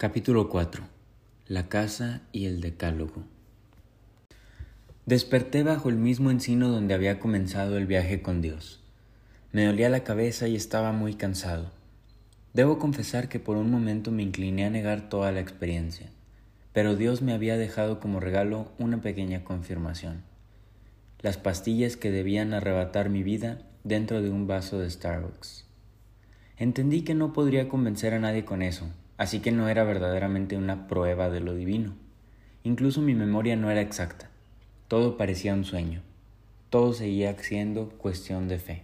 Capítulo 4 La casa y el decálogo Desperté bajo el mismo encino donde había comenzado el viaje con Dios. Me dolía la cabeza y estaba muy cansado. Debo confesar que por un momento me incliné a negar toda la experiencia, pero Dios me había dejado como regalo una pequeña confirmación. Las pastillas que debían arrebatar mi vida dentro de un vaso de Starbucks. Entendí que no podría convencer a nadie con eso, así que no era verdaderamente una prueba de lo divino. Incluso mi memoria no era exacta. Todo parecía un sueño. Todo seguía siendo cuestión de fe.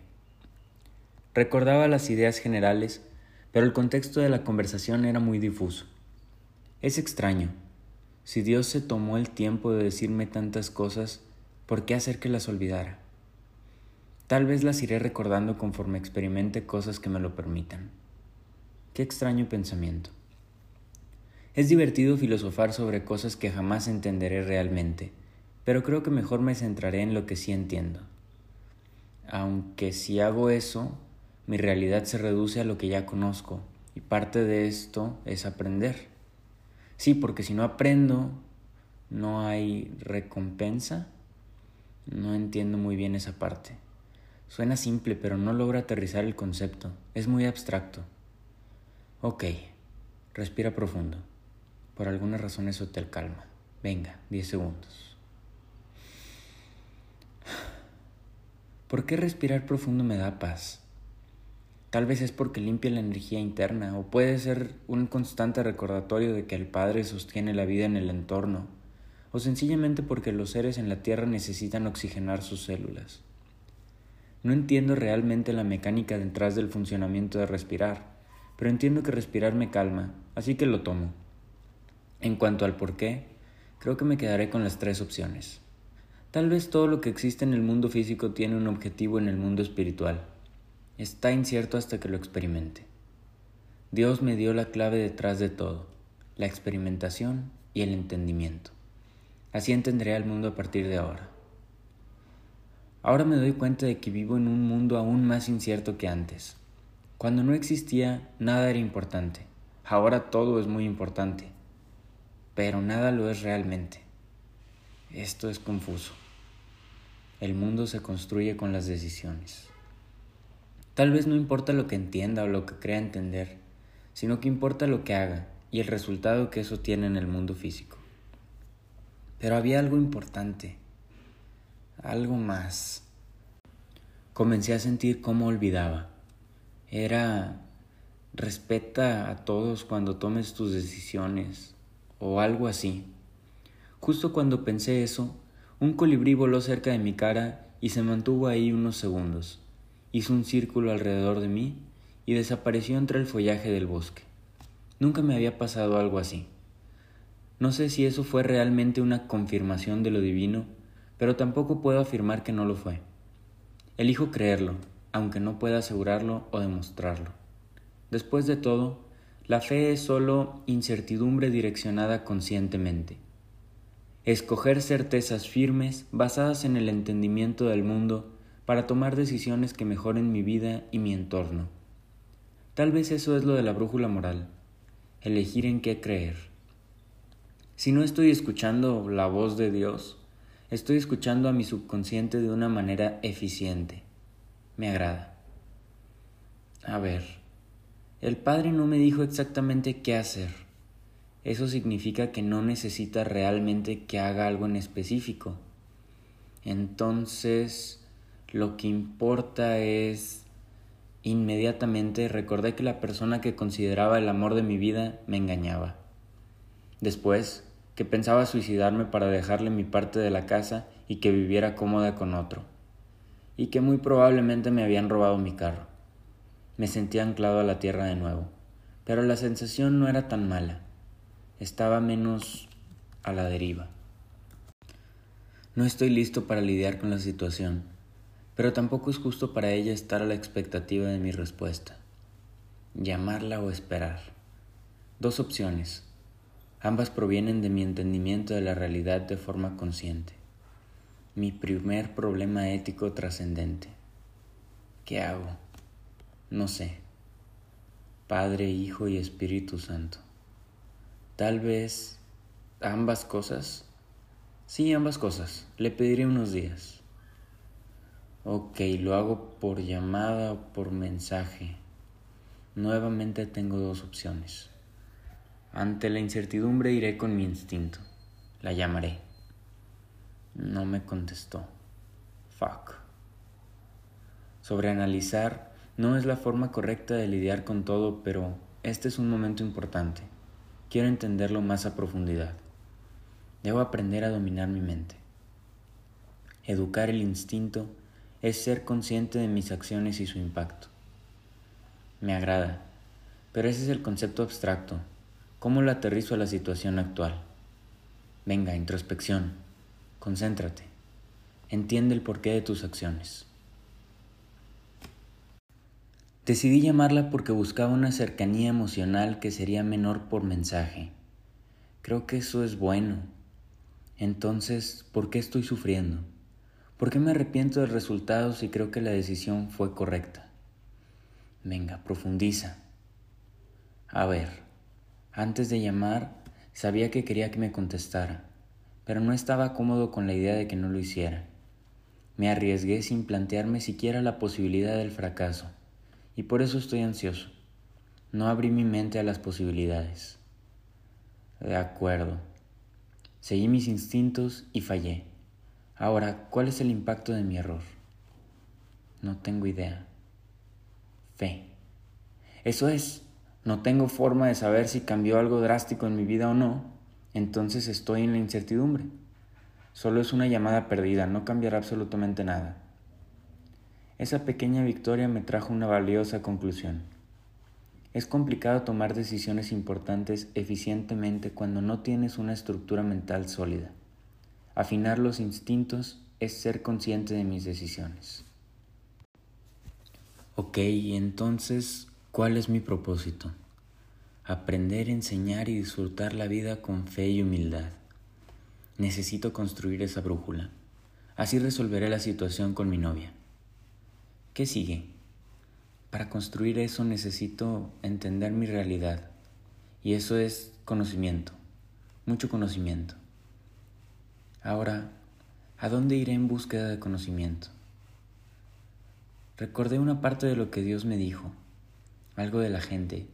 Recordaba las ideas generales, pero el contexto de la conversación era muy difuso. Es extraño. Si Dios se tomó el tiempo de decirme tantas cosas, ¿por qué hacer que las olvidara? Tal vez las iré recordando conforme experimente cosas que me lo permitan. Qué extraño pensamiento. Es divertido filosofar sobre cosas que jamás entenderé realmente, pero creo que mejor me centraré en lo que sí entiendo. Aunque si hago eso, mi realidad se reduce a lo que ya conozco, y parte de esto es aprender. Sí, porque si no aprendo, no hay recompensa. No entiendo muy bien esa parte. Suena simple, pero no logra aterrizar el concepto. Es muy abstracto. Ok, respira profundo. Por alguna razón eso te calma. Venga, 10 segundos. ¿Por qué respirar profundo me da paz? Tal vez es porque limpia la energía interna, o puede ser un constante recordatorio de que el Padre sostiene la vida en el entorno, o sencillamente porque los seres en la Tierra necesitan oxigenar sus células. No entiendo realmente la mecánica detrás del funcionamiento de respirar, pero entiendo que respirar me calma, así que lo tomo. En cuanto al por qué, creo que me quedaré con las tres opciones. Tal vez todo lo que existe en el mundo físico tiene un objetivo en el mundo espiritual. Está incierto hasta que lo experimente. Dios me dio la clave detrás de todo, la experimentación y el entendimiento. Así entenderé al mundo a partir de ahora. Ahora me doy cuenta de que vivo en un mundo aún más incierto que antes. Cuando no existía, nada era importante. Ahora todo es muy importante pero nada lo es realmente. Esto es confuso. El mundo se construye con las decisiones. Tal vez no importa lo que entienda o lo que crea entender, sino que importa lo que haga y el resultado que eso tiene en el mundo físico. Pero había algo importante, algo más. Comencé a sentir cómo olvidaba. Era respeta a todos cuando tomes tus decisiones, o algo así. Justo cuando pensé eso, un colibrí voló cerca de mi cara y se mantuvo ahí unos segundos. Hizo un círculo alrededor de mí y desapareció entre el follaje del bosque. Nunca me había pasado algo así. No sé si eso fue realmente una confirmación de lo divino, pero tampoco puedo afirmar que no lo fue. Elijo creerlo, aunque no pueda asegurarlo o demostrarlo. Después de todo, la fe es solo incertidumbre direccionada conscientemente. Escoger certezas firmes basadas en el entendimiento del mundo para tomar decisiones que mejoren mi vida y mi entorno. Tal vez eso es lo de la brújula moral, elegir en qué creer. Si no estoy escuchando la voz de Dios, estoy escuchando a mi subconsciente de una manera eficiente. Me agrada. A ver. El Padre no me dijo exactamente qué hacer. Eso significa que no necesita realmente que haga algo en específico. Entonces, lo que importa es... Inmediatamente recordé que la persona que consideraba el amor de mi vida me engañaba. Después, que pensaba suicidarme para dejarle mi parte de la casa y que viviera cómoda con otro. Y que muy probablemente me habían robado mi carro. Me sentía anclado a la tierra de nuevo, pero la sensación no era tan mala. Estaba menos a la deriva. No estoy listo para lidiar con la situación, pero tampoco es justo para ella estar a la expectativa de mi respuesta. Llamarla o esperar. Dos opciones. Ambas provienen de mi entendimiento de la realidad de forma consciente. Mi primer problema ético trascendente. ¿Qué hago? No sé. Padre, Hijo y Espíritu Santo. Tal vez ambas cosas. Sí, ambas cosas. Le pediré unos días. Ok, lo hago por llamada o por mensaje. Nuevamente tengo dos opciones. Ante la incertidumbre iré con mi instinto. La llamaré. No me contestó. Fuck. Sobreanalizar no es la forma correcta de lidiar con todo, pero este es un momento importante. Quiero entenderlo más a profundidad. Debo aprender a dominar mi mente. Educar el instinto es ser consciente de mis acciones y su impacto. Me agrada, pero ese es el concepto abstracto. ¿Cómo lo aterrizo a la situación actual? Venga, introspección, concéntrate, entiende el porqué de tus acciones. Decidí llamarla porque buscaba una cercanía emocional que sería menor por mensaje. Creo que eso es bueno. Entonces, ¿por qué estoy sufriendo? ¿Por qué me arrepiento del resultado si creo que la decisión fue correcta? Venga, profundiza. A ver, antes de llamar, sabía que quería que me contestara, pero no estaba cómodo con la idea de que no lo hiciera. Me arriesgué sin plantearme siquiera la posibilidad del fracaso y por eso estoy ansioso. No abrí mi mente a las posibilidades. De acuerdo. Seguí mis instintos y fallé. Ahora, ¿cuál es el impacto de mi error? No tengo idea. Fe. Eso es. No tengo forma de saber si cambió algo drástico en mi vida o no. Entonces estoy en la incertidumbre. Solo es una llamada perdida, no cambiará absolutamente nada. Esa pequeña victoria me trajo una valiosa conclusión. Es complicado tomar decisiones importantes eficientemente cuando no tienes una estructura mental sólida. Afinar los instintos es ser consciente de mis decisiones. Ok, entonces, ¿cuál es mi propósito? Aprender, enseñar y disfrutar la vida con fe y humildad. Necesito construir esa brújula. Así resolveré la situación con mi novia. ¿Qué sigue? Para construir eso necesito entender mi realidad. Y eso es conocimiento, mucho conocimiento. Ahora, ¿a dónde iré en búsqueda de conocimiento? Recordé una parte de lo que Dios me dijo, algo de la gente.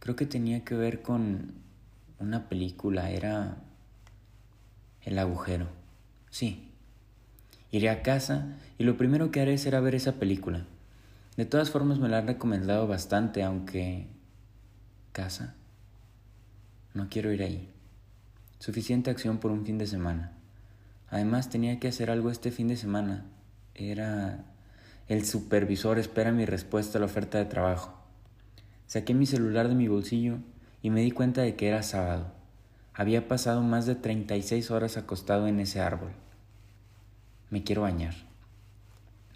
Creo que tenía que ver con una película, era El agujero. Sí, Iré a casa y lo primero que haré será ver esa película. De todas formas me la han recomendado bastante, aunque... ¿Casa? No quiero ir ahí. Suficiente acción por un fin de semana. Además tenía que hacer algo este fin de semana. Era... El supervisor espera mi respuesta a la oferta de trabajo. Saqué mi celular de mi bolsillo y me di cuenta de que era sábado. Había pasado más de 36 horas acostado en ese árbol. Me quiero bañar.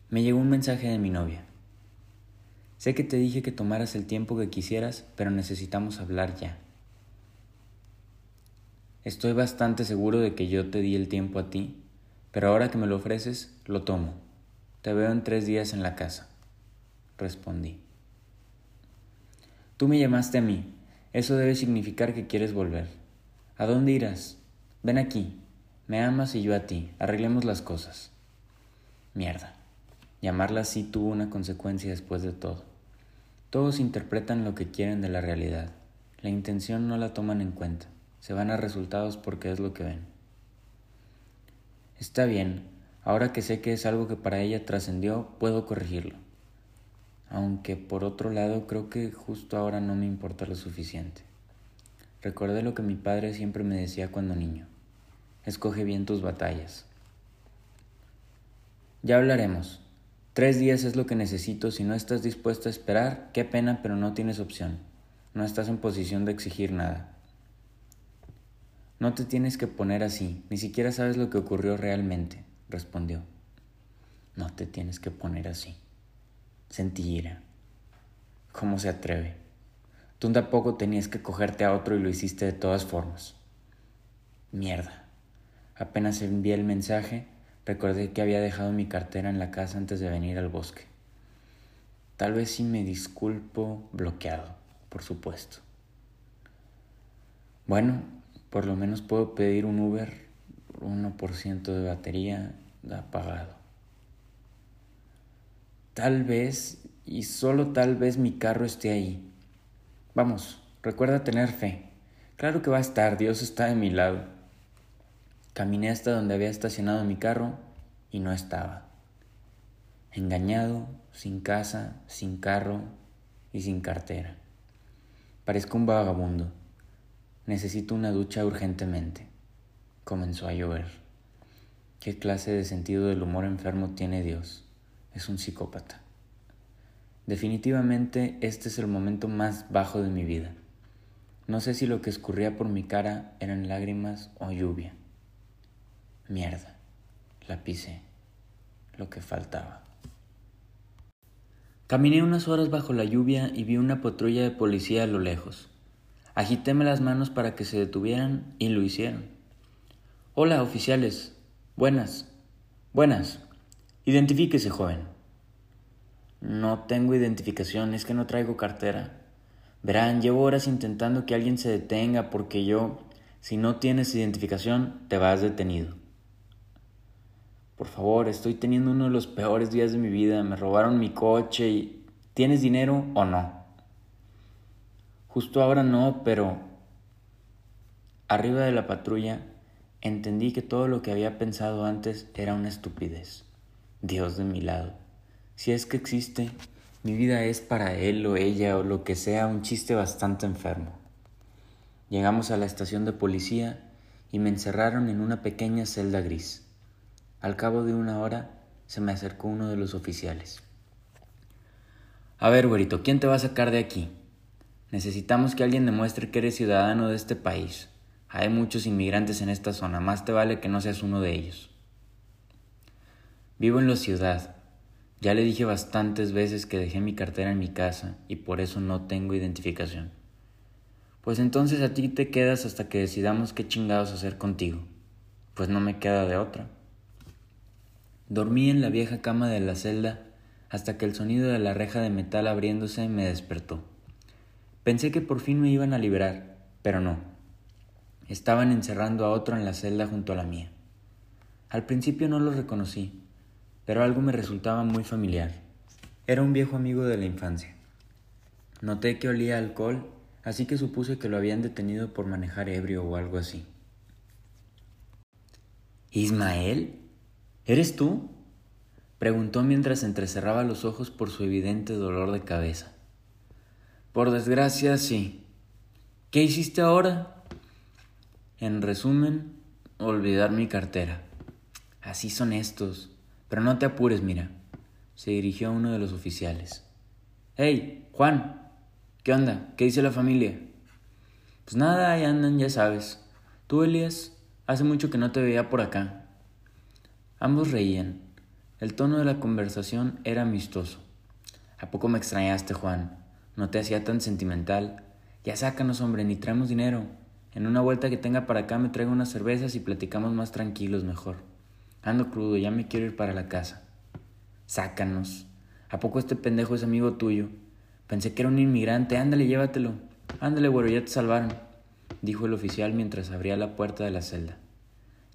Me llegó un mensaje de mi novia. Sé que te dije que tomaras el tiempo que quisieras, pero necesitamos hablar ya. Estoy bastante seguro de que yo te di el tiempo a ti, pero ahora que me lo ofreces, lo tomo. Te veo en tres días en la casa. Respondí. Tú me llamaste a mí. Eso debe significar que quieres volver. ¿A dónde irás? Ven aquí. Me amas y yo a ti. Arreglemos las cosas. Mierda. Llamarla así tuvo una consecuencia después de todo. Todos interpretan lo que quieren de la realidad. La intención no la toman en cuenta. Se van a resultados porque es lo que ven. Está bien, ahora que sé que es algo que para ella trascendió, puedo corregirlo. Aunque por otro lado creo que justo ahora no me importa lo suficiente. Recordé lo que mi padre siempre me decía cuando niño. Escoge bien tus batallas. Ya hablaremos. Tres días es lo que necesito. Si no estás dispuesto a esperar, qué pena, pero no tienes opción. No estás en posición de exigir nada. No te tienes que poner así. Ni siquiera sabes lo que ocurrió realmente, respondió. No te tienes que poner así. Sentí ira. ¿Cómo se atreve? Tú tampoco tenías que cogerte a otro y lo hiciste de todas formas. Mierda. Apenas envié el mensaje, recordé que había dejado mi cartera en la casa antes de venir al bosque. Tal vez si me disculpo bloqueado, por supuesto. Bueno, por lo menos puedo pedir un Uber, 1% de batería apagado. Tal vez, y solo tal vez mi carro esté ahí. Vamos, recuerda tener fe. Claro que va a estar, Dios está de mi lado. Caminé hasta donde había estacionado mi carro y no estaba. Engañado, sin casa, sin carro y sin cartera. Parezco un vagabundo. Necesito una ducha urgentemente. Comenzó a llover. ¿Qué clase de sentido del humor enfermo tiene Dios? Es un psicópata. Definitivamente este es el momento más bajo de mi vida. No sé si lo que escurría por mi cara eran lágrimas o lluvia. Mierda, la pisé, lo que faltaba. Caminé unas horas bajo la lluvia y vi una patrulla de policía a lo lejos. Agitéme las manos para que se detuvieran y lo hicieron. Hola, oficiales. Buenas. Buenas. Identifíquese, joven. No tengo identificación, es que no traigo cartera. Verán, llevo horas intentando que alguien se detenga porque yo, si no tienes identificación, te vas detenido. Por favor, estoy teniendo uno de los peores días de mi vida. Me robaron mi coche y... ¿Tienes dinero o no? Justo ahora no, pero... Arriba de la patrulla entendí que todo lo que había pensado antes era una estupidez. Dios de mi lado. Si es que existe, mi vida es para él o ella o lo que sea un chiste bastante enfermo. Llegamos a la estación de policía y me encerraron en una pequeña celda gris. Al cabo de una hora se me acercó uno de los oficiales. A ver, güerito, ¿quién te va a sacar de aquí? Necesitamos que alguien demuestre que eres ciudadano de este país. Hay muchos inmigrantes en esta zona, más te vale que no seas uno de ellos. Vivo en la ciudad. Ya le dije bastantes veces que dejé mi cartera en mi casa y por eso no tengo identificación. Pues entonces a ti te quedas hasta que decidamos qué chingados hacer contigo. Pues no me queda de otra. Dormí en la vieja cama de la celda hasta que el sonido de la reja de metal abriéndose me despertó. Pensé que por fin me iban a liberar, pero no. Estaban encerrando a otro en la celda junto a la mía. Al principio no lo reconocí, pero algo me resultaba muy familiar. Era un viejo amigo de la infancia. Noté que olía alcohol, así que supuse que lo habían detenido por manejar ebrio o algo así. Ismael, ¿Eres tú? preguntó mientras entrecerraba los ojos por su evidente dolor de cabeza. Por desgracia, sí. ¿Qué hiciste ahora? En resumen, olvidar mi cartera. Así son estos. Pero no te apures, mira. Se dirigió a uno de los oficiales. Hey, Juan. ¿Qué onda? ¿Qué dice la familia? Pues nada, ahí andan, ya sabes. Tú, Elías, hace mucho que no te veía por acá. Ambos reían. El tono de la conversación era amistoso. ¿A poco me extrañaste, Juan? No te hacía tan sentimental. Ya sácanos, hombre, ni traemos dinero. En una vuelta que tenga para acá me traigo unas cervezas y platicamos más tranquilos mejor. Ando crudo, ya me quiero ir para la casa. Sácanos. ¿A poco este pendejo es amigo tuyo? Pensé que era un inmigrante. Ándale, llévatelo. Ándale, güero, ya te salvaron, dijo el oficial mientras abría la puerta de la celda.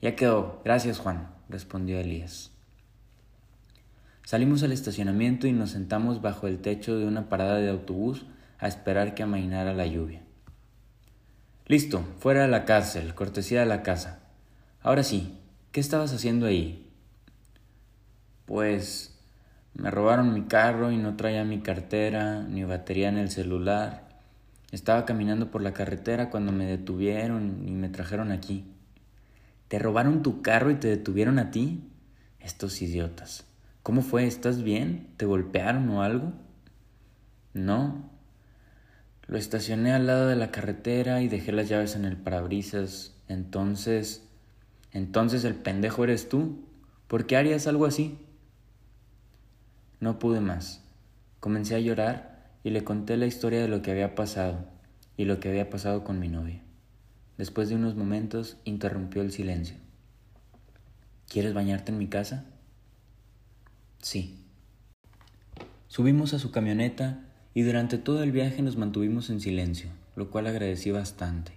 Ya quedó. Gracias, Juan respondió Elías. Salimos al estacionamiento y nos sentamos bajo el techo de una parada de autobús a esperar que amainara la lluvia. Listo, fuera de la cárcel, cortesía de la casa. Ahora sí, ¿qué estabas haciendo ahí? Pues me robaron mi carro y no traía mi cartera ni batería en el celular. Estaba caminando por la carretera cuando me detuvieron y me trajeron aquí. ¿Te robaron tu carro y te detuvieron a ti? Estos idiotas. ¿Cómo fue? ¿Estás bien? ¿Te golpearon o algo? No. Lo estacioné al lado de la carretera y dejé las llaves en el parabrisas. Entonces... Entonces el pendejo eres tú. ¿Por qué harías algo así? No pude más. Comencé a llorar y le conté la historia de lo que había pasado y lo que había pasado con mi novia. Después de unos momentos interrumpió el silencio. ¿Quieres bañarte en mi casa? Sí. Subimos a su camioneta y durante todo el viaje nos mantuvimos en silencio, lo cual agradecí bastante.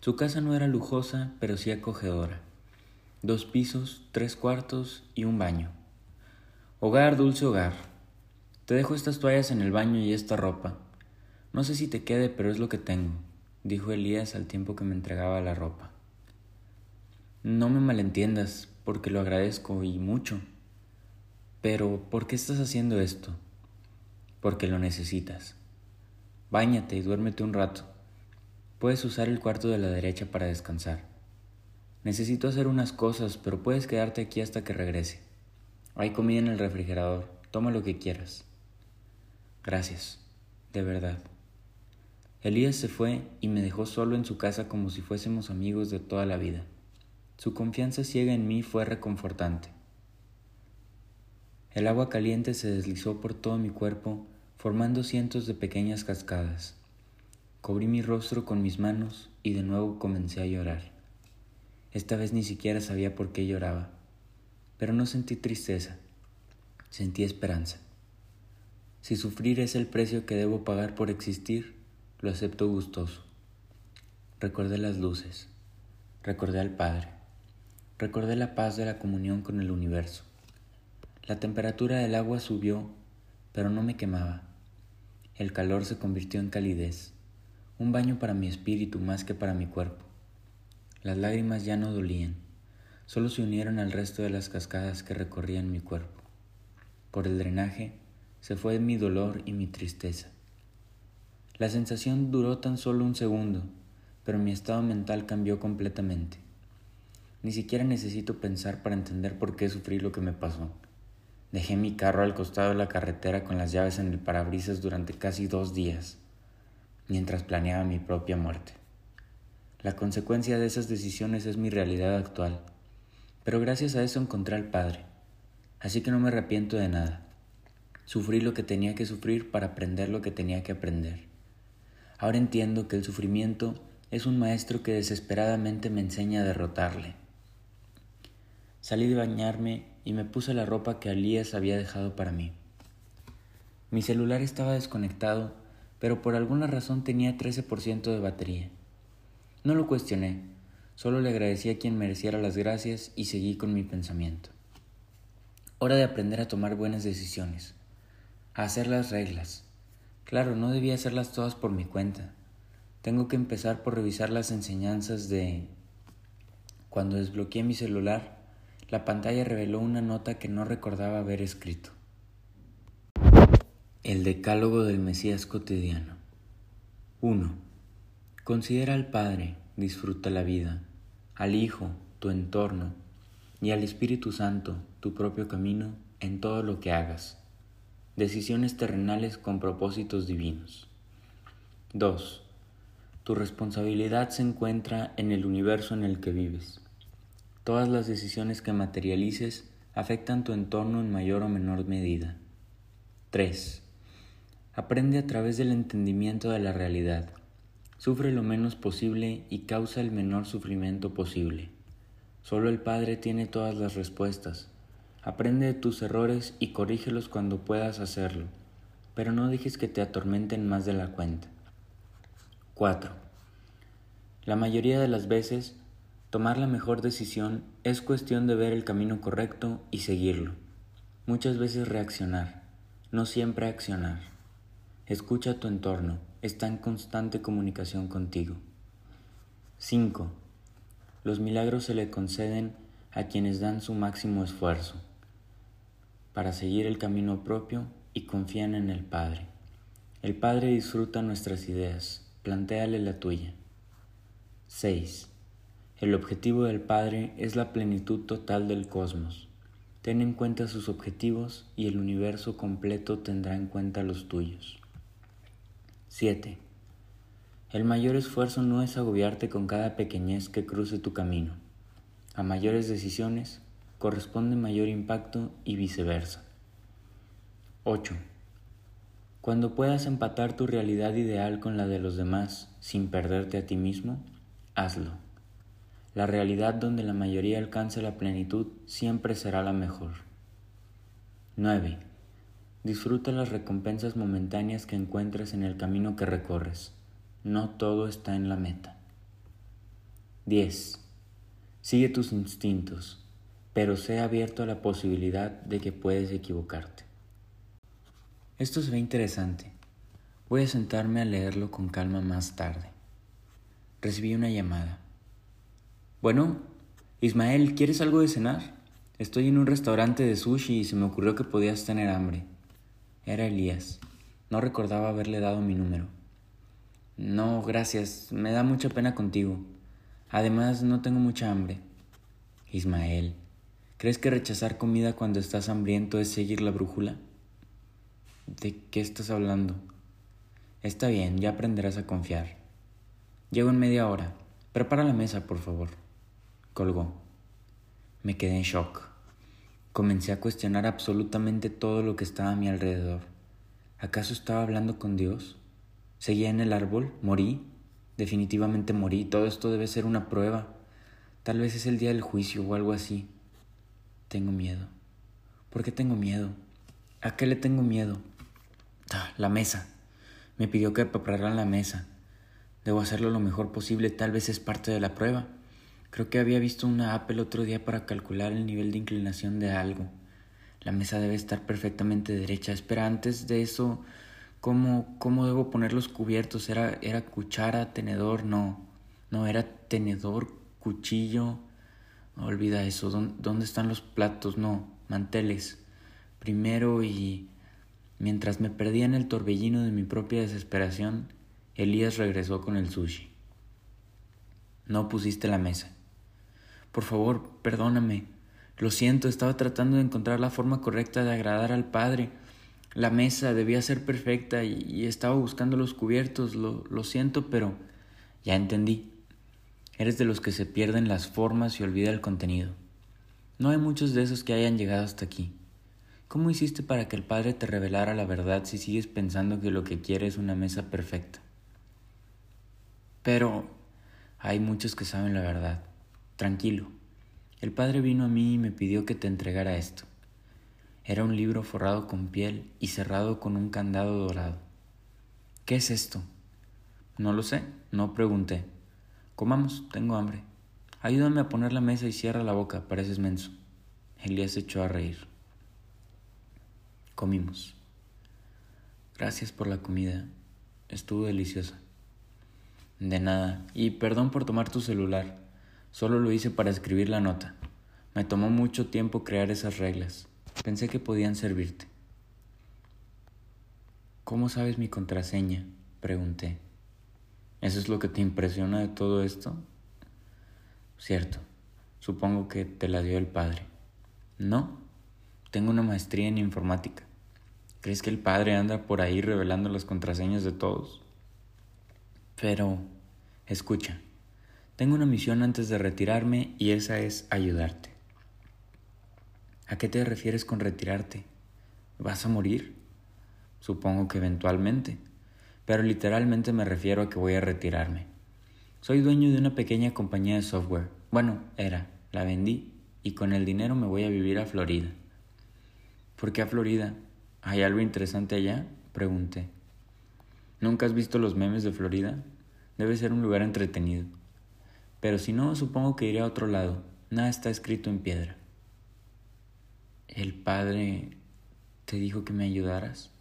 Su casa no era lujosa, pero sí acogedora. Dos pisos, tres cuartos y un baño. Hogar, dulce hogar. Te dejo estas toallas en el baño y esta ropa. No sé si te quede, pero es lo que tengo, dijo Elías al tiempo que me entregaba la ropa. No me malentiendas, porque lo agradezco y mucho. Pero, ¿por qué estás haciendo esto? Porque lo necesitas. Báñate y duérmete un rato. Puedes usar el cuarto de la derecha para descansar. Necesito hacer unas cosas, pero puedes quedarte aquí hasta que regrese. Hay comida en el refrigerador. Toma lo que quieras. Gracias, de verdad. Elías se fue y me dejó solo en su casa como si fuésemos amigos de toda la vida. Su confianza ciega en mí fue reconfortante. El agua caliente se deslizó por todo mi cuerpo, formando cientos de pequeñas cascadas. Cubrí mi rostro con mis manos y de nuevo comencé a llorar. Esta vez ni siquiera sabía por qué lloraba, pero no sentí tristeza, sentí esperanza. Si sufrir es el precio que debo pagar por existir, lo acepto gustoso. Recordé las luces, recordé al Padre, recordé la paz de la comunión con el universo. La temperatura del agua subió, pero no me quemaba. El calor se convirtió en calidez, un baño para mi espíritu más que para mi cuerpo. Las lágrimas ya no dolían, solo se unieron al resto de las cascadas que recorrían mi cuerpo. Por el drenaje se fue mi dolor y mi tristeza. La sensación duró tan solo un segundo, pero mi estado mental cambió completamente. Ni siquiera necesito pensar para entender por qué sufrí lo que me pasó. Dejé mi carro al costado de la carretera con las llaves en el parabrisas durante casi dos días, mientras planeaba mi propia muerte. La consecuencia de esas decisiones es mi realidad actual, pero gracias a eso encontré al Padre, así que no me arrepiento de nada. Sufrí lo que tenía que sufrir para aprender lo que tenía que aprender. Ahora entiendo que el sufrimiento es un maestro que desesperadamente me enseña a derrotarle. Salí de bañarme y me puse la ropa que Alías había dejado para mí. Mi celular estaba desconectado, pero por alguna razón tenía 13% de batería. No lo cuestioné, solo le agradecí a quien mereciera las gracias y seguí con mi pensamiento. Hora de aprender a tomar buenas decisiones, a hacer las reglas, Claro, no debía hacerlas todas por mi cuenta. Tengo que empezar por revisar las enseñanzas de... Cuando desbloqueé mi celular, la pantalla reveló una nota que no recordaba haber escrito. El Decálogo del Mesías cotidiano. 1. Considera al Padre, disfruta la vida, al Hijo, tu entorno, y al Espíritu Santo, tu propio camino, en todo lo que hagas decisiones terrenales con propósitos divinos. 2. Tu responsabilidad se encuentra en el universo en el que vives. Todas las decisiones que materialices afectan tu entorno en mayor o menor medida. 3. Aprende a través del entendimiento de la realidad. Sufre lo menos posible y causa el menor sufrimiento posible. Solo el Padre tiene todas las respuestas Aprende de tus errores y corrígelos cuando puedas hacerlo, pero no dejes que te atormenten más de la cuenta. 4. La mayoría de las veces, tomar la mejor decisión es cuestión de ver el camino correcto y seguirlo. Muchas veces reaccionar, no siempre accionar. Escucha tu entorno, está en constante comunicación contigo. 5. Los milagros se le conceden a quienes dan su máximo esfuerzo para seguir el camino propio y confían en el Padre. El Padre disfruta nuestras ideas, plantéale la tuya. 6. El objetivo del Padre es la plenitud total del cosmos. Ten en cuenta sus objetivos y el universo completo tendrá en cuenta los tuyos. 7. El mayor esfuerzo no es agobiarte con cada pequeñez que cruce tu camino. A mayores decisiones, corresponde mayor impacto y viceversa. 8. Cuando puedas empatar tu realidad ideal con la de los demás sin perderte a ti mismo, hazlo. La realidad donde la mayoría alcance la plenitud siempre será la mejor. 9. Disfruta las recompensas momentáneas que encuentres en el camino que recorres. No todo está en la meta. 10. Sigue tus instintos, pero sé abierto a la posibilidad de que puedes equivocarte. Esto se ve interesante. Voy a sentarme a leerlo con calma más tarde. Recibí una llamada. Bueno, Ismael, ¿quieres algo de cenar? Estoy en un restaurante de sushi y se me ocurrió que podías tener hambre. Era Elías. No recordaba haberle dado mi número. No, gracias. Me da mucha pena contigo. Además, no tengo mucha hambre. Ismael, ¿crees que rechazar comida cuando estás hambriento es seguir la brújula? ¿De qué estás hablando? Está bien, ya aprenderás a confiar. Llego en media hora. Prepara la mesa, por favor. Colgó. Me quedé en shock. Comencé a cuestionar absolutamente todo lo que estaba a mi alrededor. ¿Acaso estaba hablando con Dios? ¿Seguía en el árbol? ¿Morí? Definitivamente morí. Todo esto debe ser una prueba. Tal vez es el día del juicio o algo así. Tengo miedo. ¿Por qué tengo miedo? ¿A qué le tengo miedo? Ah, la mesa. Me pidió que preparara la mesa. Debo hacerlo lo mejor posible, tal vez es parte de la prueba. Creo que había visto una app el otro día para calcular el nivel de inclinación de algo. La mesa debe estar perfectamente derecha. Espera, antes de eso, ¿cómo, cómo debo poner los cubiertos? ¿Era, ¿Era cuchara, tenedor? No. No, era tenedor, cuchillo. Olvida eso. ¿Dónde están los platos? No, manteles. Primero y Mientras me perdía en el torbellino de mi propia desesperación, Elías regresó con el sushi. No pusiste la mesa. Por favor, perdóname. Lo siento, estaba tratando de encontrar la forma correcta de agradar al Padre. La mesa debía ser perfecta y, estaba buscando los cubiertos. Lo, lo siento, pero ya entendí. Eres de los que se pierden las formas y olvida el contenido. No hay muchos de esos que hayan llegado hasta aquí. ¿Cómo hiciste para que el Padre te revelara la verdad si sigues pensando que lo que quiere es una mesa perfecta? Pero hay muchos que saben la verdad. Tranquilo. El Padre vino a mí y me pidió que te entregara esto. Era un libro forrado con piel y cerrado con un candado dorado. ¿Qué es esto? No lo sé, no pregunté. Comamos, tengo hambre. Ayúdame a poner la mesa y cierra la boca, pareces menso. Elías se echó a reír. Comimos. Gracias por la comida. Estuvo deliciosa. De nada. Y perdón por tomar tu celular. Solo lo hice para escribir la nota. Me tomó mucho tiempo crear esas reglas. Pensé que podían servirte. ¿Cómo sabes mi contraseña? Pregunté. ¿Eso es lo que te impresiona de todo esto? Cierto. Supongo que te la dio el padre. No. Tengo una maestría en informática. ¿Crees que el padre anda por ahí revelando las contraseñas de todos? Pero, escucha, tengo una misión antes de retirarme y esa es ayudarte. ¿A qué te refieres con retirarte? ¿Vas a morir? Supongo que eventualmente, pero literalmente me refiero a que voy a retirarme. Soy dueño de una pequeña compañía de software. Bueno, era, la vendí y con el dinero me voy a vivir a Florida. ¿Por qué a Florida? ¿Hay algo interesante allá? Pregunté. ¿Nunca has visto los memes de Florida? Debe ser un lugar entretenido. Pero si no, supongo que iré a otro lado. Nada está escrito en piedra. ¿El padre te dijo que me ayudaras?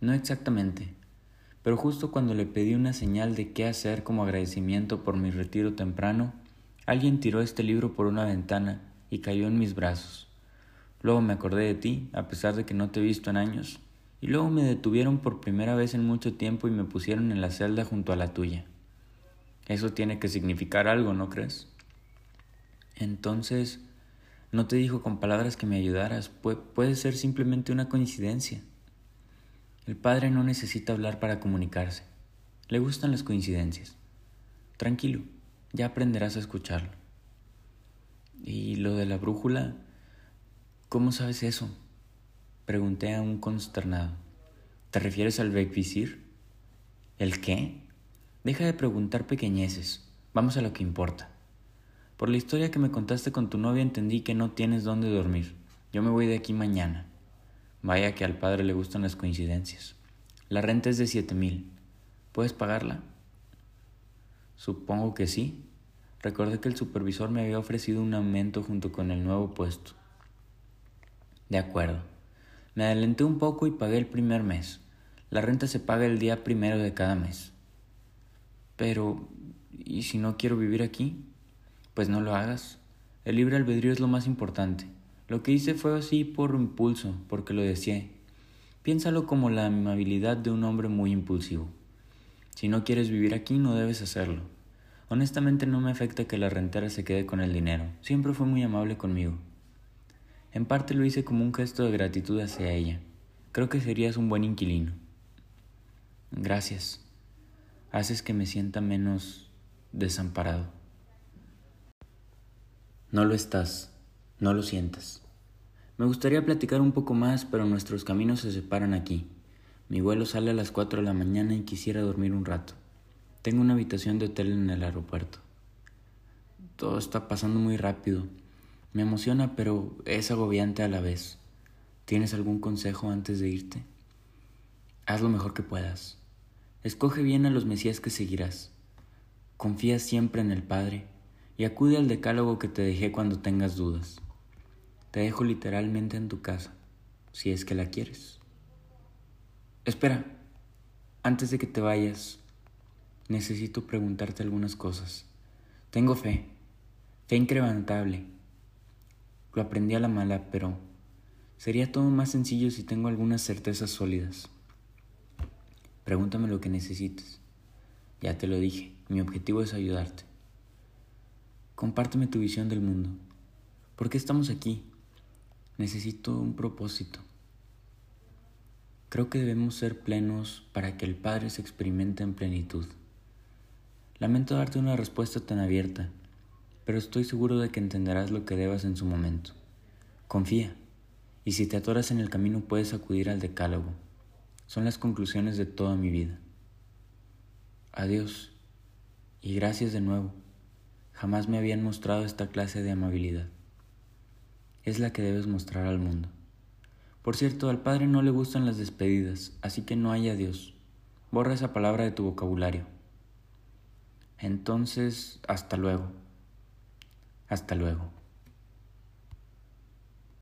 No exactamente, pero justo cuando le pedí una señal de qué hacer como agradecimiento por mi retiro temprano, alguien tiró este libro por una ventana y cayó en mis brazos. Luego me acordé de ti, a pesar de que no te he visto en años, y luego me detuvieron por primera vez en mucho tiempo y me pusieron en la celda junto a la tuya. Eso tiene que significar algo, ¿no crees? Entonces, no te dijo con palabras que me ayudaras, puede ser simplemente una coincidencia. El padre no necesita hablar para comunicarse. Le gustan las coincidencias. Tranquilo, ya aprenderás a escucharlo. Y lo de la brújula, ¿Cómo sabes eso? Pregunté a un consternado. ¿Te refieres al Bekvisir? ¿El qué? Deja de preguntar pequeñeces. Vamos a lo que importa. Por la historia que me contaste con tu novia entendí que no tienes dónde dormir. Yo me voy de aquí mañana. Vaya que al padre le gustan las coincidencias. La renta es de siete mil. ¿Puedes pagarla? Supongo que sí. Recordé que el supervisor me había ofrecido un aumento junto con el nuevo puesto. De acuerdo. Me adelanté un poco y pagué el primer mes. La renta se paga el día primero de cada mes. Pero, ¿y si no quiero vivir aquí? Pues no lo hagas. El libre albedrío es lo más importante. Lo que hice fue así por impulso, porque lo deseé. Piénsalo como la amabilidad de un hombre muy impulsivo. Si no quieres vivir aquí, no debes hacerlo. Honestamente no me afecta que la rentera se quede con el dinero. Siempre fue muy amable conmigo. En parte lo hice como un gesto de gratitud hacia ella. Creo que serías un buen inquilino. Gracias. Haces que me sienta menos desamparado. No lo estás. No lo sientas. Me gustaría platicar un poco más, pero nuestros caminos se separan aquí. Mi vuelo sale a las 4 de la mañana y quisiera dormir un rato. Tengo una habitación de hotel en el aeropuerto. Todo está pasando muy rápido. Me emociona, pero es agobiante a la vez. ¿Tienes algún consejo antes de irte? Haz lo mejor que puedas. Escoge bien a los mesías que seguirás. Confía siempre en el Padre y acude al decálogo que te dejé cuando tengas dudas. Te dejo literalmente en tu casa, si es que la quieres. Espera, antes de que te vayas, necesito preguntarte algunas cosas. Tengo fe, fe incrementable. Lo aprendí a la mala, pero sería todo más sencillo si tengo algunas certezas sólidas. Pregúntame lo que necesites. Ya te lo dije, mi objetivo es ayudarte. Compárteme tu visión del mundo. ¿Por qué estamos aquí? Necesito un propósito. Creo que debemos ser plenos para que el Padre se experimente en plenitud. Lamento darte una respuesta tan abierta, pero estoy seguro de que entenderás lo que debas en su momento. Confía, y si te atoras en el camino puedes acudir al decálogo. Son las conclusiones de toda mi vida. Adiós, y gracias de nuevo. Jamás me habían mostrado esta clase de amabilidad. Es la que debes mostrar al mundo. Por cierto, al Padre no le gustan las despedidas, así que no hay adiós. Borra esa palabra de tu vocabulario. Entonces, hasta luego. Hasta luego.